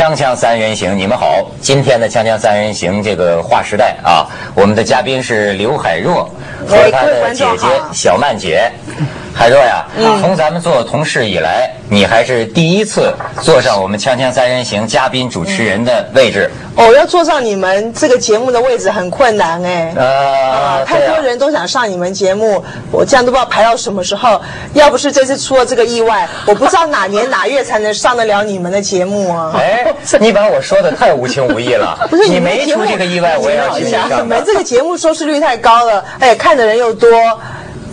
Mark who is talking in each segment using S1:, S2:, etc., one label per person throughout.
S1: 锵锵三人行，你们好。今天的锵锵三人行这个划时代啊，我们的嘉宾是刘海若和她的姐姐小曼姐。海若呀，从咱们做同事以来，你还是第一次坐上我们锵锵三人行嘉宾主持人的位置。
S2: 哦，要坐上你们这个节目的位置很困难哎。
S1: 呃，
S2: 太多人都想上你们节目，我这样都不知道排到什么时候。要不是这次出了这个意外，我不知道哪年哪月才能上得了你们的节目啊。
S1: 哎，你把我说的太无情无义了。
S2: 不是
S1: 你没出这个意外，我也要去上。
S2: 你们这个节目收视率太高了，哎，看的人又多。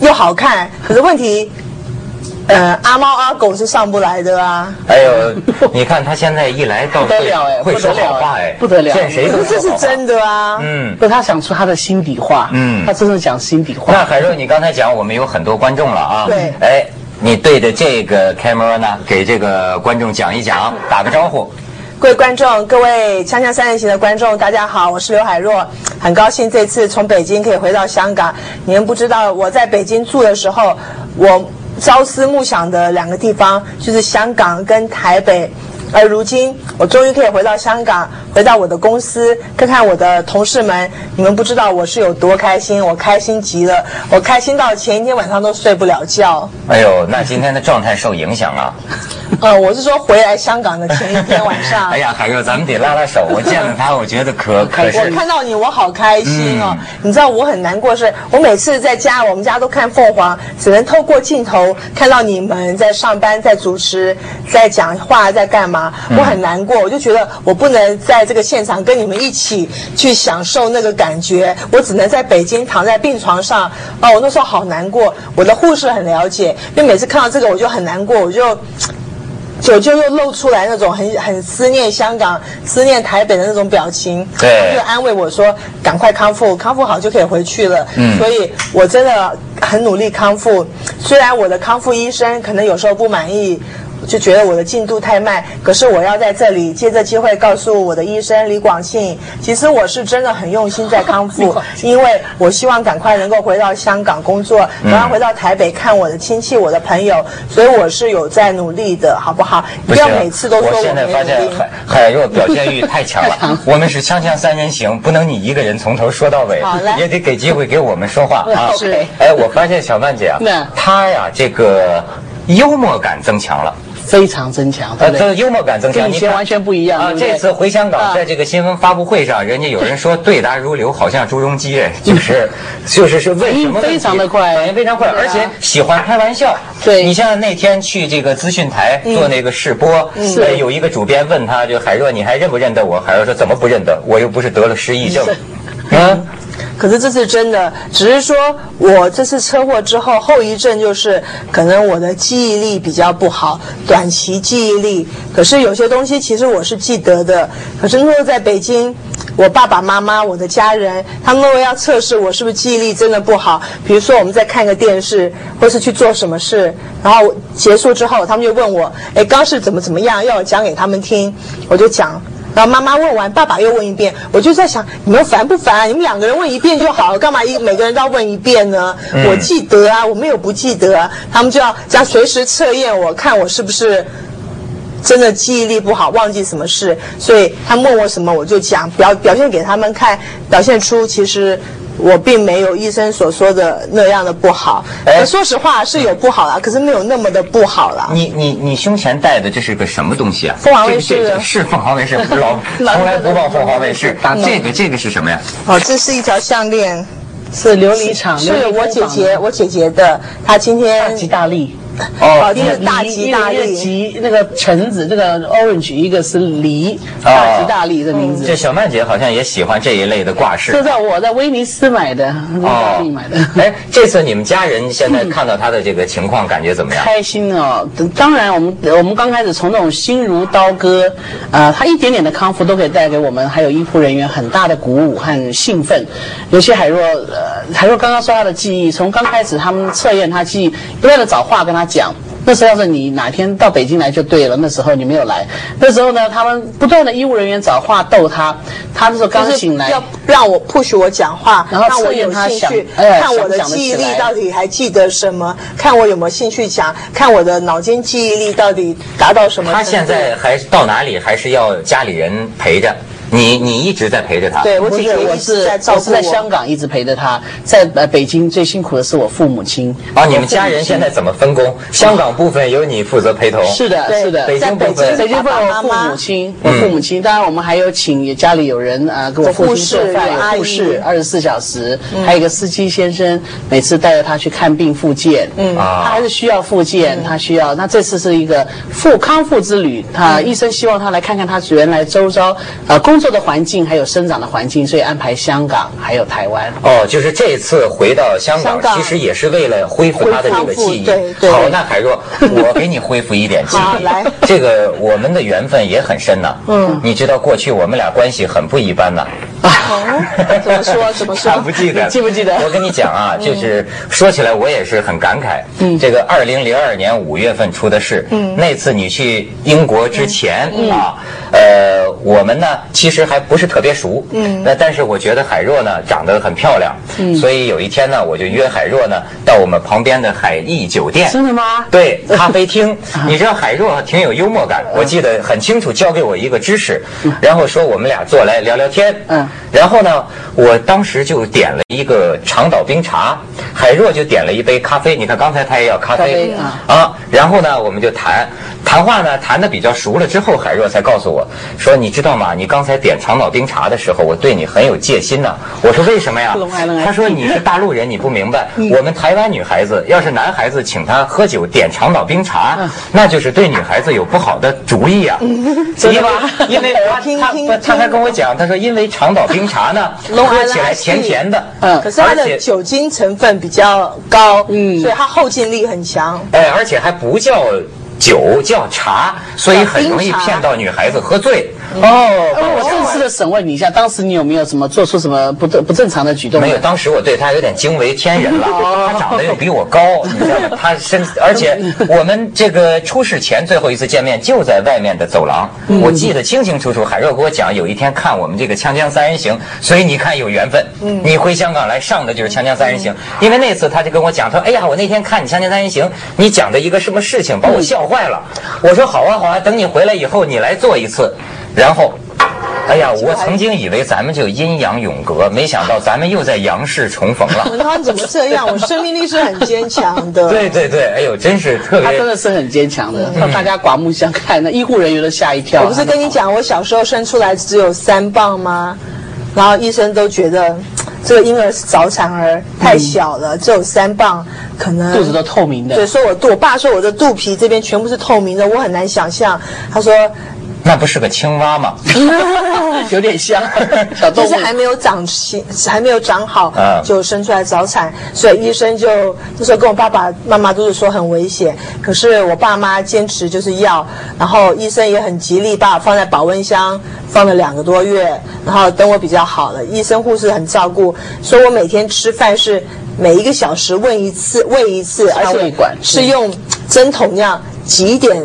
S2: 又好看，可是问题，呃，阿猫阿狗是上不来的啊。
S1: 哎呦，你看他现在一来到
S3: 会
S1: 会说好话哎，
S3: 不得了，
S1: 见谁都
S2: 这是真的啊。
S3: 嗯，不，他想出他的心底话。嗯，他真的讲心底话。
S1: 那海若，你刚才讲我们有很多观众了啊。
S2: 对。
S1: 哎，你对着这个 camera 呢，给这个观众讲一讲，打个招呼。
S2: 各位观众，各位锵锵三人行的观众，大家好，我是刘海若，很高兴这次从北京可以回到香港。你们不知道我在北京住的时候，我朝思暮想的两个地方就是香港跟台北。而如今，我终于可以回到香港，回到我的公司，看看我的同事们。你们不知道我是有多开心，我开心极了，我开心到前一天晚上都睡不了觉。
S1: 哎呦，那今天的状态受影响啊？
S2: 呃，我是说回来香港的前一天晚上。
S1: 哎呀，海哥，咱们得拉拉手。我见了他，我觉得可可是。
S2: 我看到你，我好开心哦。你知道我很难过，是我每次在家，我们家都看凤凰，只能透过镜头看到你们在上班、在主持、在讲话、在干嘛。我很难过，我就觉得我不能在这个现场跟你们一起去享受那个感觉，我只能在北京躺在病床上。哦，我那时候好难过。我的护士很了解，因为每次看到这个我就很难过，我就就就又露出来那种很很思念香港、思念台北的那种表情。
S1: 对，
S2: 就安慰我说：“赶快康复，康复好就可以回去了。”嗯，所以我真的很努力康复。虽然我的康复医生可能有时候不满意。就觉得我的进度太慢，可是我要在这里借这机会告诉我的医生李广庆，其实我是真的很用心在康复，因为我希望赶快能够回到香港工作，然后回到台北看我的亲戚、我的朋友，所以我是有在努力的，好不好？不要每次都说我
S1: 现在发现海海若表现欲太强了，我们是锵锵三人行，不能你一个人从头说到尾，也得给机会给我们说话
S2: 啊。是，
S1: 哎，我发现小曼姐啊，她呀这个幽默感增强了。
S3: 非常增强，
S1: 幽默感增强，
S3: 以前完全不一样
S1: 啊！这次回香港，在这个新闻发布会上，人家有人说对答如流，好像朱镕基，就是就是是为什么
S3: 非常的快，
S1: 反应非常快，而且喜欢开玩笑。
S3: 对
S1: 你像那天去这个资讯台做那个试播，是有一个主编问他，就海若，你还认不认得我？海若说怎么不认得？我又不是得了失忆症，
S2: 啊。可是这是真的，只是说我这次车祸之后后遗症就是可能我的记忆力比较不好，短期记忆力。可是有些东西其实我是记得的。可是那时候在北京，我爸爸妈妈、我的家人，他们为要测试我是不是记忆力真的不好。比如说我们在看个电视，或是去做什么事，然后结束之后，他们就问我：“哎，刚是怎么怎么样？”要我讲给他们听，我就讲。然后妈妈问完，爸爸又问一遍，我就在想，你们烦不烦？你们两个人问一遍就好了，干嘛一每个人都要问一遍呢？我记得啊，我没有不记得啊。他们就要这样随时测验我，看我是不是真的记忆力不好，忘记什么事。所以他问我什么，我就讲，表表现给他们看，表现出其实。我并没有医生所说的那样的不好，说实话是有不好啦，可是没有那么的不好啦。
S1: 你你你胸前戴的这是个什么东西啊？
S2: 凤凰卫视
S1: 是凤凰卫视，老 从来不报凤凰卫视。这个这个是什么呀？
S2: 哦，这是一条项链，
S3: 是琉璃厂，
S2: 是我姐姐我姐姐的，她今天
S3: 大吉大利。
S2: 哦，一个大吉大利，
S3: 吉那个橙子，这个 orange，一个是梨，大吉大利的名字。
S1: 这小曼姐好像也喜欢这一类的挂饰。
S3: 这在我在威尼斯买的，意利买的。
S1: 哎，这次你们家人现在看到他的这个情况，感觉怎么样？
S3: 开心哦！当然，我们我们刚开始从那种心如刀割，呃，他一点点的康复都可以带给我们还有医护人员很大的鼓舞和兴奋。尤其海若，呃，海若刚刚说他的记忆，从刚开始他们测验他记忆，不断的找话跟他。讲，那时候要是你哪天到北京来就对了，那时候你没有来。那时候呢，他们不断的医务人员找话逗他，他那时候刚醒来，
S2: 要让我 push 我讲话，
S3: 然后
S2: 让我有兴趣，看我的记忆力到底还记得什么，看我有没有兴趣讲，看我的脑筋记忆力到底达到什么。
S1: 他现在还到哪里，还是要家里人陪着。你你一直在陪着他，
S2: 对我姐姐
S3: 我是
S2: 我
S3: 是在香港一直陪着他，在呃北京最辛苦的是我父母亲。
S1: 啊，你们家人现在怎么分工？香港部分由你负责陪同，
S3: 是的，是的。
S1: 北京部分，
S3: 北京部分我父母亲，我父母亲。当然我们还有请家里有人啊给我父亲做饭，有护士二十四小时，还有一个司机先生，每次带着他去看病复健。嗯，他还是需要复健，他需要。那这次是一个复康复之旅，他医生希望他来看看他原来周遭啊工。工作的环境还有生长的环境，所以安排香港还有台湾。
S1: 哦，就是这次回到香港，其实也是为了恢复他的这个记忆。好，那海若，我给你恢复一点记忆。
S2: 来，
S1: 这个我们的缘分也很深呐。嗯，你知道过去我们俩关系很不一般呐。
S2: 啊，怎么说？怎么说？
S1: 不记得？
S3: 记不记得？
S1: 我跟你讲啊，就是说起来我也是很感慨。嗯，这个二零零二年五月份出的事。嗯，那次你去英国之前啊，呃，我们呢其实还不是特别熟。嗯，那但是我觉得海若呢长得很漂亮。嗯，所以有一天呢，我就约海若呢到我们旁边的海逸酒店。
S3: 真的吗？
S1: 对，咖啡厅。你知道海若挺有幽默感，我记得很清楚，教给我一个知识，然后说我们俩坐来聊聊天。嗯。然后呢，我当时就点了一个长岛冰茶，海若就点了一杯咖啡。你看刚才他也要咖啡啊，然后呢，我们就谈。谈话呢谈的比较熟了之后，海若才告诉我说：“你知道吗？你刚才点长岛冰茶的时候，我对你很有戒心呢。”我说：“为什么呀？”他说：“你是大陆人，你不明白。我们台湾女孩子要是男孩子请她喝酒点长岛冰茶，那就是对女孩子有不好的主意啊。
S3: 真的吗？
S1: 因为他他他还跟我讲，他说因为长岛冰茶呢，喝起来甜甜的，
S2: 嗯，可是它的酒精成分比较高，嗯，所以它后劲力很强。
S1: 哎，而且还不叫。”酒叫茶，所以很容易骗到女孩子喝醉。
S3: 哦，我正式的审问你一下，当时你有没有什么做出什么不正不正常的举动？
S1: 没有，当时我对他有点惊为天人了。他长得又比我高，你知道吗？他身，而且 我们这个出事前最后一次见面就在外面的走廊，我记得清清楚楚。海若给我讲，有一天看我们这个《锵锵三人行》，所以你看有缘分。你回香港来上的就是《锵锵三人行》，因为那次他就跟我讲，他说：“哎呀，我那天看你《锵锵三人行》，你讲的一个什么事情把我笑坏了。”我说：“好啊，好啊，等你回来以后你来做一次。”然后，哎呀，我曾经以为咱们就阴阳永隔，没想到咱们又在阳世重逢了。
S2: 他怎么这样？我生命力是很坚强的。
S1: 对对对，哎呦，真是特别。
S3: 他真的是很坚强的，让大家刮目相看。那医护人员都吓一跳。
S2: 我不是跟你讲，我小时候生出来只有三磅吗？然后医生都觉得这个婴儿是早产儿，太小了，只有三磅，可能
S3: 肚子都透明的。
S2: 对，说我肚，我爸说我的肚皮这边全部是透明的，我很难想象。他说。
S1: 那不是个青蛙吗？
S3: 有点像 小动物，
S2: 就是还没有长齐，还没有长好，就生出来早产，所以医生就那时候跟我爸爸妈妈都是说很危险。可是我爸妈坚持就是要，然后医生也很极力把我放在保温箱放了两个多月，然后等我比较好了，医生护士很照顾，说我每天吃饭是每一个小时喂一次，喂一次，而且是用针筒那样挤一点。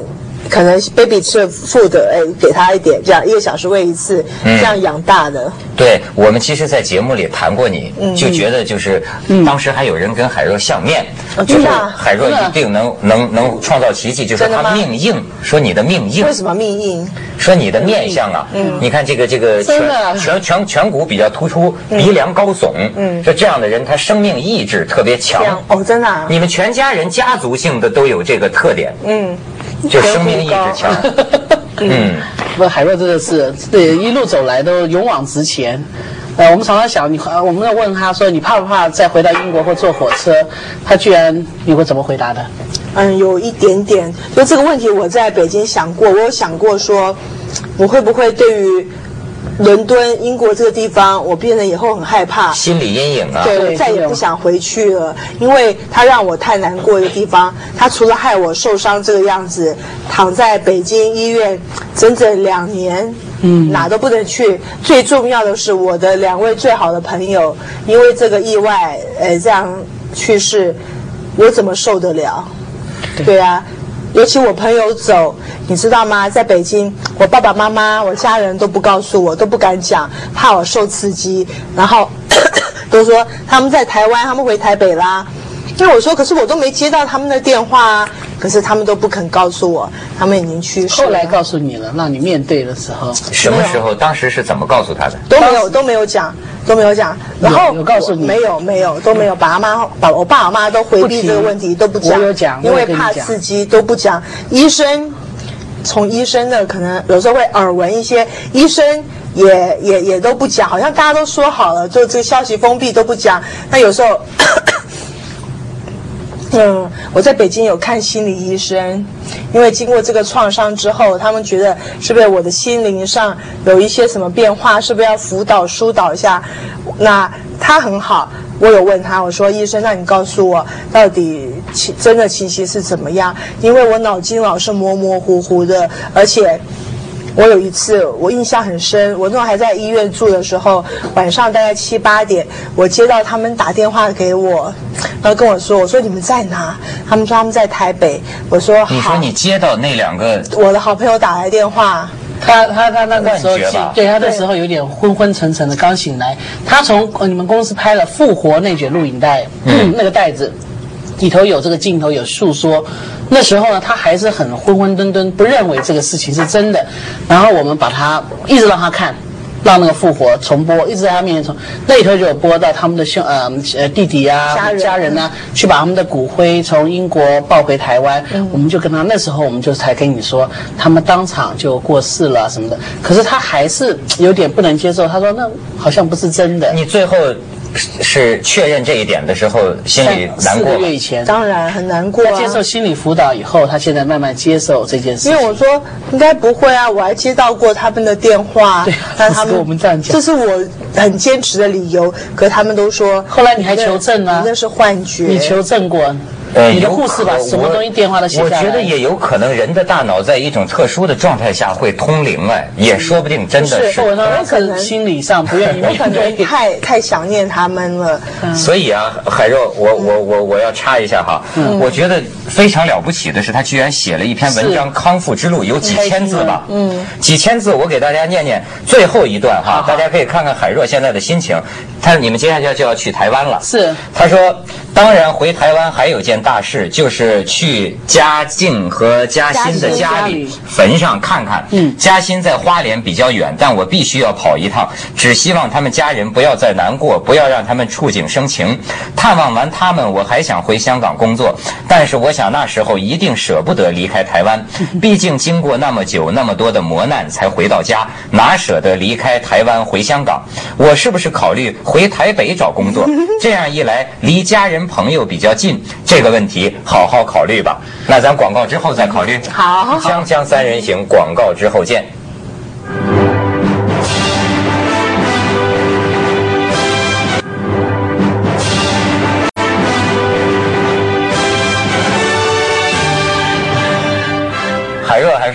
S2: 可能 baby 吃 food，哎，给他一点，这样一个小时喂一次，这样养大的。
S1: 对我们其实，在节目里谈过你，就觉得就是，当时还有人跟海若相面，就是海若一定能能能创造奇迹，就是他命硬，说你的命硬。
S2: 为什么命硬？
S1: 说你的面相啊，你看这个这个颧颧颧颧骨比较突出，鼻梁高耸，说这样的人他生命意志特别强。
S2: 哦，真的。
S1: 你们全家人家族性的都有这个特点。嗯。就生命力很强，嗯，
S3: 不，海若真的是对一路走来都勇往直前。呃，我们常常想，你我们要问他说，你怕不怕再回到英国或坐火车？他居然你会怎么回答的？
S2: 嗯，有一点点。就这个问题，我在北京想过，我有想过说，我会不会对于。伦敦，英国这个地方，我变得以后很害怕，
S1: 心理阴影啊，
S2: 对，再也不想回去了，因为它让我太难过的地方。它除了害我受伤这个样子，躺在北京医院整整两年，嗯，哪都不能去。最重要的是，我的两位最好的朋友因为这个意外，呃，这样去世，我怎么受得了？对啊。尤其我朋友走，你知道吗？在北京，我爸爸妈妈、我家人都不告诉我，都不敢讲，怕我受刺激。然后 都说他们在台湾，他们回台北啦。那我说，可是我都没接到他们的电话啊。可是他们都不肯告诉我，他们已经去世。
S3: 后来告诉你了，让你面对的时候，
S1: 什么时候？当时是怎么告诉他的？
S2: 都没有，都没有讲，都没有讲。然后
S3: 有告诉你？
S2: 没有，没有，都没有。爸妈、把我爸、我妈都回避这个问题，都不讲。
S3: 我有讲，
S2: 因为怕刺激，都不讲。医生从医生的可能有时候会耳闻一些，医生也也也都不讲，好像大家都说好了，就这个消息封闭都不讲。那有时候。嗯，我在北京有看心理医生，因为经过这个创伤之后，他们觉得是不是我的心灵上有一些什么变化，是不是要辅导疏导一下？那他很好，我有问他，我说医生，那你告诉我到底情真的情形是怎么样？因为我脑筋老是模模糊糊的，而且。我有一次，我印象很深。我那时候还在医院住的时候，晚上大概七八点，我接到他们打电话给我，然后跟我说：“我说你们在哪？”他们说他们在台北。我说：“
S1: 你说你接到那两个
S2: 我的好朋友打来电话，
S3: 他他他那个时候对他那时候有点昏昏沉沉的，刚醒来。他从你们公司拍了《复活那卷》录影带，那个袋子 里头有这个镜头，有诉说。”那时候呢，他还是很昏昏沌沌，不认为这个事情是真的。然后我们把他一直让他看，让那个复活重播，一直在他面前重。那里头就有播到他们的兄呃呃弟弟啊家人呢，去把他们的骨灰从英国抱回台湾。我们就跟他那时候我们就才跟你说，他们当场就过世了什么的。可是他还是有点不能接受，他说那好像不是真的。
S1: 你最后。是确认这一点的时候，心里难过。
S3: 四个月以前，
S2: 当然很难过。
S3: 接受心理辅导以后，他现在慢慢接受这件事。
S2: 因为我说应该不会啊，我还接到过他们的电话。
S3: 对，他们我们这样讲，
S2: 这是我很坚持的理由。可他们都说，
S3: 后来你还求证呢？
S2: 那是幻觉。
S3: 你求证过？
S1: 呃，
S3: 你的护士把什么东西电话都写下
S1: 来。我觉得也有可能，人的大脑在一种特殊的状态下会通灵哎，也说不定，真的是。
S3: 我可能心理上不愿意，我
S2: 可能太太想念他们了。
S1: 所以啊，海若，我我我我要插一下哈，我觉得非常了不起的是，他居然写了一篇文章《康复之路》，有几千字吧？嗯，几千字，我给大家念念最后一段哈，大家可以看看海若现在的心情。他说你们接下来就要去台湾了，
S3: 是。
S1: 他说，当然回台湾还有件大事，就是去嘉靖和嘉欣的家里坟上看看。嗯，嘉欣在花莲比较远，但我必须要跑一趟。只希望他们家人不要再难过，不要让他们触景生情。探望完他们，我还想回香港工作，但是我想那时候一定舍不得离开台湾，毕竟经过那么久那么多的磨难才回到家，哪舍得离开台湾回香港？我是不是考虑？回台北找工作，这样一来离家人朋友比较近，这个问题好好考虑吧。那咱广告之后再考虑。
S2: 好，
S1: 锵锵三人行，广告之后见。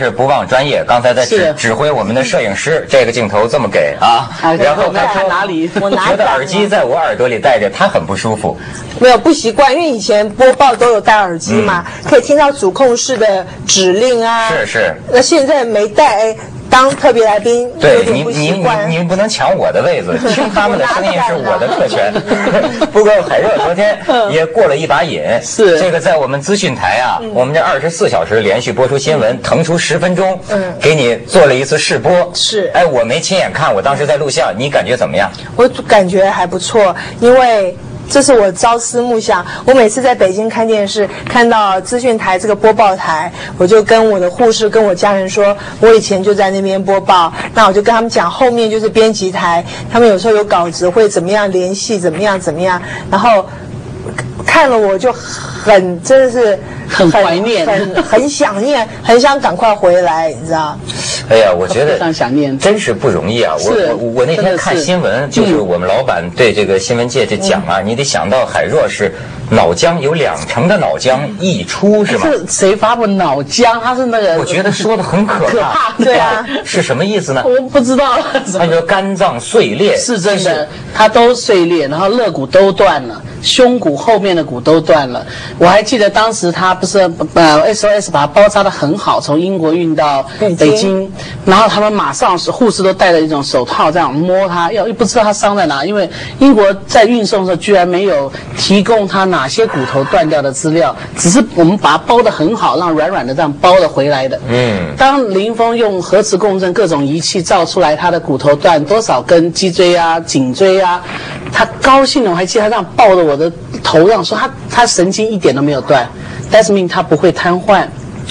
S1: 是不忘专业，刚才在指指挥我们的摄影师，这个镜头这么给啊，然后他说
S3: 哪里？
S2: 我
S1: 觉得耳机在我耳朵里戴着，他很不舒服。
S2: 没有不习惯，因为以前播报都有戴耳机嘛，可以听到主控室的指令啊。
S1: 是是。
S2: 那现在没戴。当特别来宾，
S1: 对你你你你不能抢我的位子，听他们的声音是我的特权。不过海热昨天也过了一把瘾，
S3: 是
S1: 这个在我们资讯台啊，我们这二十四小时连续播出新闻，腾出十分钟，嗯，给你做了一次试播。
S2: 是，
S1: 哎，我没亲眼看，我当时在录像，你感觉怎么样？
S2: 我感觉还不错，因为。这是我朝思暮想。我每次在北京看电视，看到资讯台这个播报台，我就跟我的护士、跟我家人说，我以前就在那边播报。那我就跟他们讲，后面就是编辑台，他们有时候有稿子会怎么样联系，怎么样怎么样。然后看了我就很真的是
S3: 很怀念，
S2: 很很想念，很想赶快回来，你知道。
S1: 哎呀，我觉得
S3: 非常想念，
S1: 真是不容易啊！我我我那天看新闻，就是我们老板对这个新闻界就讲啊，你得想到海若是脑浆有两成的脑浆溢出，是吗？
S3: 是谁发布脑浆？他是那个？
S1: 我觉得说的很可
S2: 怕，对啊，
S1: 是什么意思呢？
S3: 我不知道。
S1: 他说肝脏碎裂，
S3: 是真的，他都碎裂，然后肋骨都断了。胸骨后面的骨都断了。我还记得当时他不是呃 SOS 把它包扎的很好，从英国运到北京，然后他们马上是护士都戴着一种手套这样摸他，要又不知道他伤在哪，因为英国在运送的时候居然没有提供他哪些骨头断掉的资料，只是我们把它包的很好，让软软的这样包了回来的。嗯，当林峰用核磁共振各种仪器照出来他的骨头断多少根脊椎啊、颈椎啊，他高兴的，我还记得他这样抱着我的头上说他他神经一点都没有断，That means 他不会瘫痪。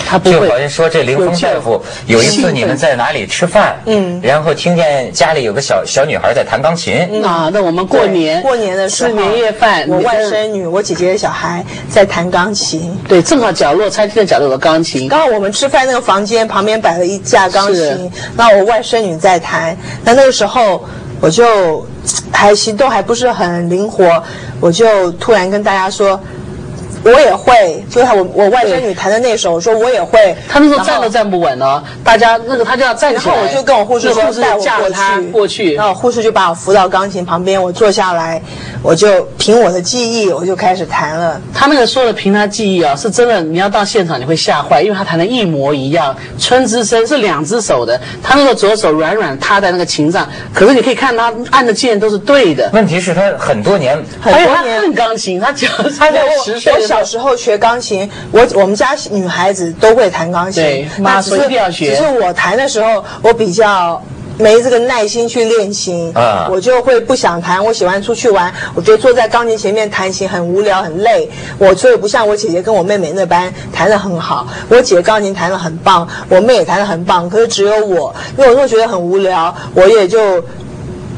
S3: 他不会就。
S1: 好像说这林峰大夫有一次你们在哪里吃饭，嗯，然后听见家里有个小小女孩在弹钢琴。
S3: 啊，那我们过年
S2: 过年的时候
S3: 吃年夜饭，
S2: 我外甥女，我姐姐的小孩在弹钢琴。
S3: 对，正好角落餐厅的角落有个钢琴。
S2: 刚好我们吃饭那个房间旁边摆了一架钢琴，那我外甥女在弹。那那个时候我就还行动还不是很灵活，我就突然跟大家说。我也会，就是我我外甥女弹的那首，我说我也会。
S3: 她那时候站都站不稳了，大家那个她就要站起来。
S2: 然后我就跟我护士说带我过去，
S3: 过去。
S2: 然后护士就把我扶到钢琴旁边，我坐下来，我就凭我的记忆，我就开始弹了。
S3: 他那个说的凭他记忆啊，是真的，你要到现场你会吓坏，因为他弹的一模一样。春之声是两只手的，他那个左手软软塌在那个琴上，可是你可以看他按的键都是对的。
S1: 问题是，他很多年，
S2: 很多
S3: 年恨钢琴，他脚他在十岁。
S2: 小时候学钢琴，我我们家女孩子都会弹钢琴，
S3: 对，妈说一定要学。
S2: 只是我弹的时候，我比较没这个耐心去练琴，啊，我就会不想弹。我喜欢出去玩，我觉得坐在钢琴前面弹琴很无聊很累。我所以不像我姐姐跟我妹妹那般弹得很好。我姐钢琴弹得很棒，我妹也弹得很棒，可是只有我，因为我会觉得很无聊，我也就。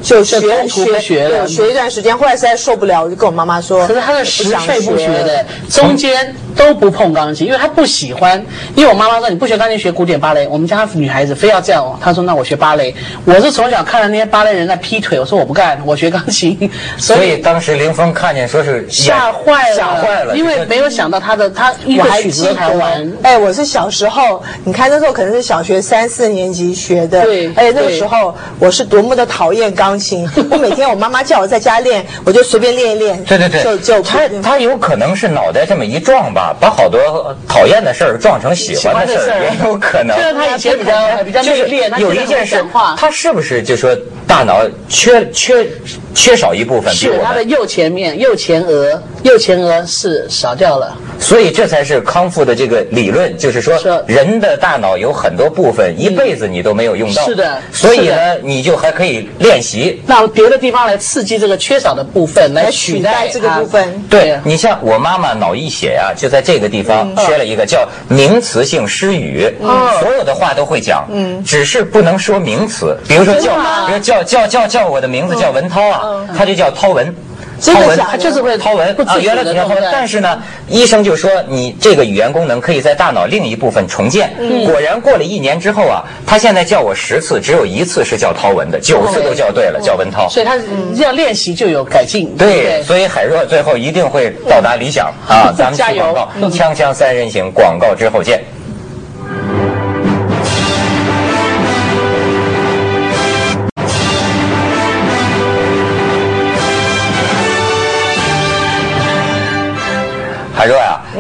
S2: 就学学学学一段时间，后来实在受不了，我就跟我妈妈说。
S3: 可是他的十岁不学的，中间都不碰钢琴，因为他不喜欢。因为我妈妈说你不学钢琴学古典芭蕾，我们家女孩子非要这样。她说那我学芭蕾。我是从小看到那些芭蕾人在劈腿，我说我不干，我学钢琴。
S1: 所以当时林峰看见说是
S3: 吓坏了，
S1: 吓坏了，
S3: 因为没有想到他的他一个曲子都弹完。
S2: 哎，我是小时候，你看那时候可能是小学三四年级学的，
S3: 对，
S2: 而且那个时候我是多么的讨厌钢。钢琴，我每天我妈妈叫我在家练，我就随便练一练。
S1: 对对对，
S2: 就就
S1: 他他有可能是脑袋这么一撞吧，把好多讨厌的事儿撞成喜欢的事儿，也有可能。
S3: 就是他以前比较比较内敛，
S1: 有一件事，他是不是就说大脑缺缺缺少一部分？
S3: 是他的右前面右前额右前额是少掉了。
S1: 所以这才是康复的这个理论，就是说人的大脑有很多部分一辈子你都没有用到，
S3: 是的。
S1: 所以呢，你就还可以练习，
S3: 让别的地方来刺激这个缺少的部分，来取代
S2: 这个部分。
S1: 对你像我妈妈脑溢血呀，就在这个地方缺了一个叫名词性失语，所有的话都会讲，只是不能说名词。比如说叫，比如叫叫叫叫我的名字叫文涛啊，他就叫涛文。
S2: 涛文，
S3: 他就是会
S1: 涛文啊，原来叫涛文，但是呢，医生就说你这个语言功能可以在大脑另一部分重建。果然过了一年之后啊，他现在叫我十次，只有一次是叫涛文的，九次都叫对了，叫文涛。
S3: 所以他要练习就有改进。
S1: 对，所以海若最后一定会到达理想啊！咱们去广告，锵锵三人行，广告之后见。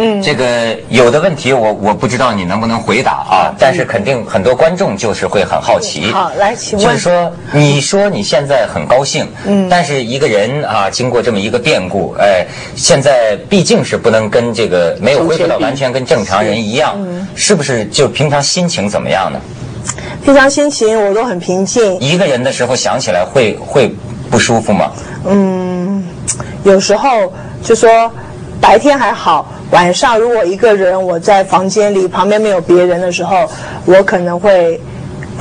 S1: 嗯，这个有的问题我我不知道你能不能回答啊，但是肯定很多观众就是会很好奇。
S2: 好，来，请问，
S1: 就是说，你说你现在很高兴，嗯，但是一个人啊，经过这么一个变故，哎，现在毕竟是不能跟这个没有恢复到完全跟正常人一样，是不是？就平常心情怎么样呢？
S2: 平常心情我都很平静。
S1: 一个人的时候想起来会会不舒服吗？
S2: 嗯，有时候就说。白天还好，晚上如果一个人我在房间里，旁边没有别人的时候，我可能会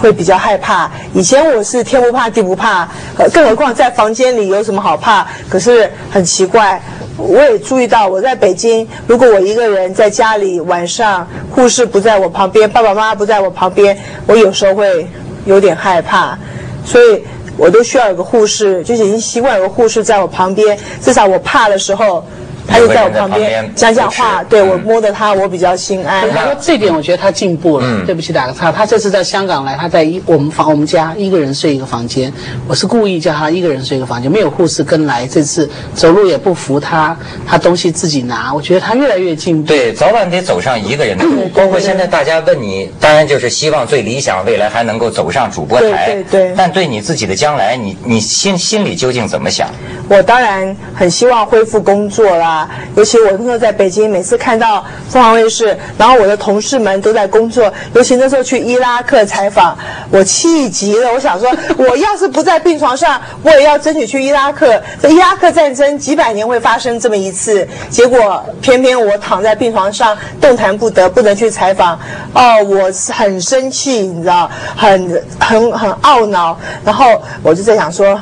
S2: 会比较害怕。以前我是天不怕地不怕，更何况在房间里有什么好怕？可是很奇怪，我也注意到我在北京，如果我一个人在家里，晚上护士不在我旁边，爸爸妈妈不在我旁边，我有时候会有点害怕，所以我都需要有个护士，就已经习惯有个护士在我旁边，至少我怕的时候。他就在我旁边讲讲话，对我摸着他，我比较心安。
S3: 他说这点我觉得他进步了。对不起，打个岔，他这次在香港来，他在一我们房我们家一个人睡一个房间，我是故意叫他一个人睡一个房间，没有护士跟来。这次走路也不扶他，他东西自己拿，我觉得他越来越进步。
S1: 对，早晚得走上一个人的路。包括现在大家问你，当然就是希望最理想未来还能够走上主播台。
S2: 对对。
S1: 但对你自己的将来，你你心心里究竟怎么想？
S2: 我当然很希望恢复工作啦，尤其我那时候在北京，每次看到凤凰卫视，然后我的同事们都在工作，尤其那时候去伊拉克采访，我气极了。我想说，我要是不在病床上，我也要争取去伊拉克。这伊拉克战争几百年会发生这么一次，结果偏偏我躺在病床上动弹不得，不能去采访。哦，我很生气，你知道，很很很懊恼。然后我就在想说。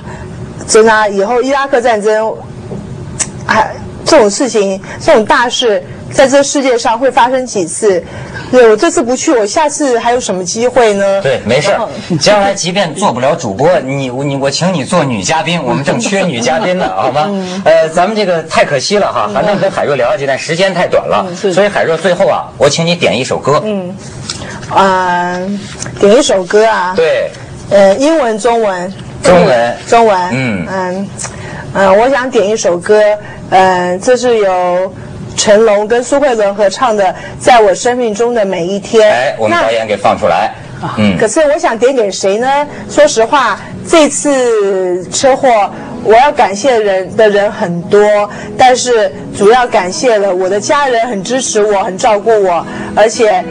S2: 真的，以后伊拉克战争，哎，这种事情，这种大事，在这世界上会发生几次？对我这次不去，我下次还有什么机会呢？
S1: 对，没事将来即便做不了主播，你你我请你做女嘉宾，我们正缺女嘉宾呢，好吗？呃，咱们这个太可惜了哈，还能跟海若聊下去，但时间太短了。所以海若最后啊，我请你点一首歌。嗯，
S2: 啊，点一首歌啊。
S1: 对。
S2: 呃，英文、中文。
S1: 中文，
S2: 中文，嗯嗯嗯，我想点一首歌，嗯，这是由成龙跟苏慧伦合唱的《在我生命中的每一天》。
S1: 哎，我们导演给放出来。
S2: 嗯，可是我想点给谁呢？说实话，这次车祸我要感谢人的人很多，但是主要感谢了我的家人，很支持我，很照顾我，而且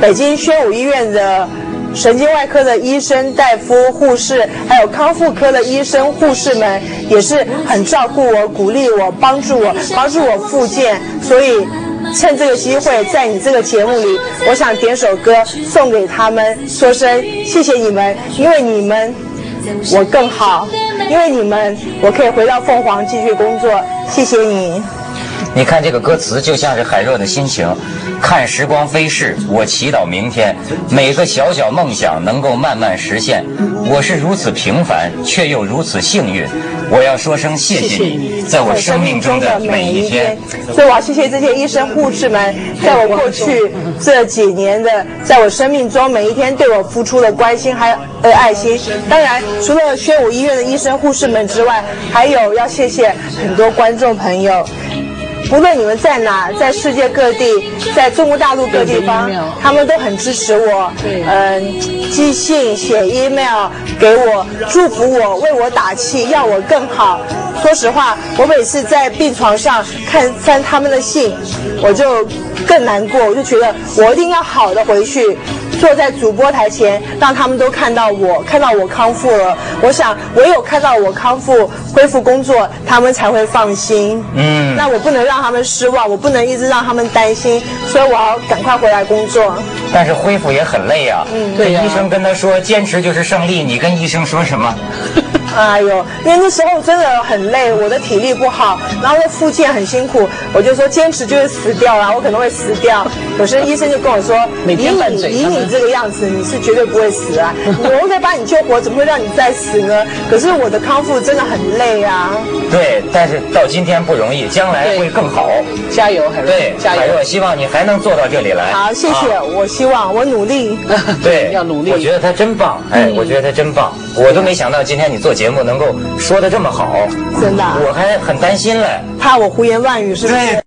S2: 北京宣武医院的。神经外科的医生、大夫、护士，还有康复科的医生、护士们，也是很照顾我、鼓励我、帮助我、帮助我复健。所以，趁这个机会，在你这个节目里，我想点首歌送给他们，说声谢谢你们，因为你们，我更好；因为你们，我可以回到凤凰继续工作。谢谢你。
S1: 你看这个歌词，就像是海若的心情。看时光飞逝，我祈祷明天每个小小梦想能够慢慢实现。我是如此平凡，却又如此幸运。我要说声谢谢你，在我生命中的每一天。
S2: 所以我要谢谢这些医生护士们，在我过去这几年的，在我生命中每一天对我付出的关心还有爱心。当然，除了宣武医院的医生护士们之外，还有要谢谢很多观众朋友。无论你们在哪，在世界各地，在中国大陆各地方，他们都很支持我。嗯，寄信、写 email 给我，祝福我，为我打气，要我更好。说实话，我每次在病床上看翻他们的信，我就更难过。我就觉得我一定要好的回去。坐在主播台前，让他们都看到我，看到我康复了。我想，唯有看到我康复、恢复工作，他们才会放心。嗯，那我不能让他们失望，我不能一直让他们担心，所以我要赶快回来工作。
S1: 但是恢复也很累啊。嗯，对医生跟他说，坚持就是胜利。你跟医生说什么？
S2: 哎呦，因为那时候真的很累，我的体力不好，然后又复健很辛苦，我就说坚持就是死掉了，我可能会死掉。可是医生就跟我说，以你以你这个样子，你是绝对不会死啊！我可以把你救活，怎么会让你再死呢？可是我的康复真的很累啊。
S1: 对，但是到今天不容易，将来会更好。
S3: 加油，海若！
S1: 对，
S3: 加油！
S1: 希望你还能做到这里来。
S2: 好，谢谢，我希望我努力。
S1: 对，
S3: 要努力。
S1: 我觉得他真棒，哎，我觉得他真棒，我都没想到今天你做节目能够说的这么好，
S2: 真的，
S1: 我还很担心嘞，
S2: 怕我胡言乱语是不是？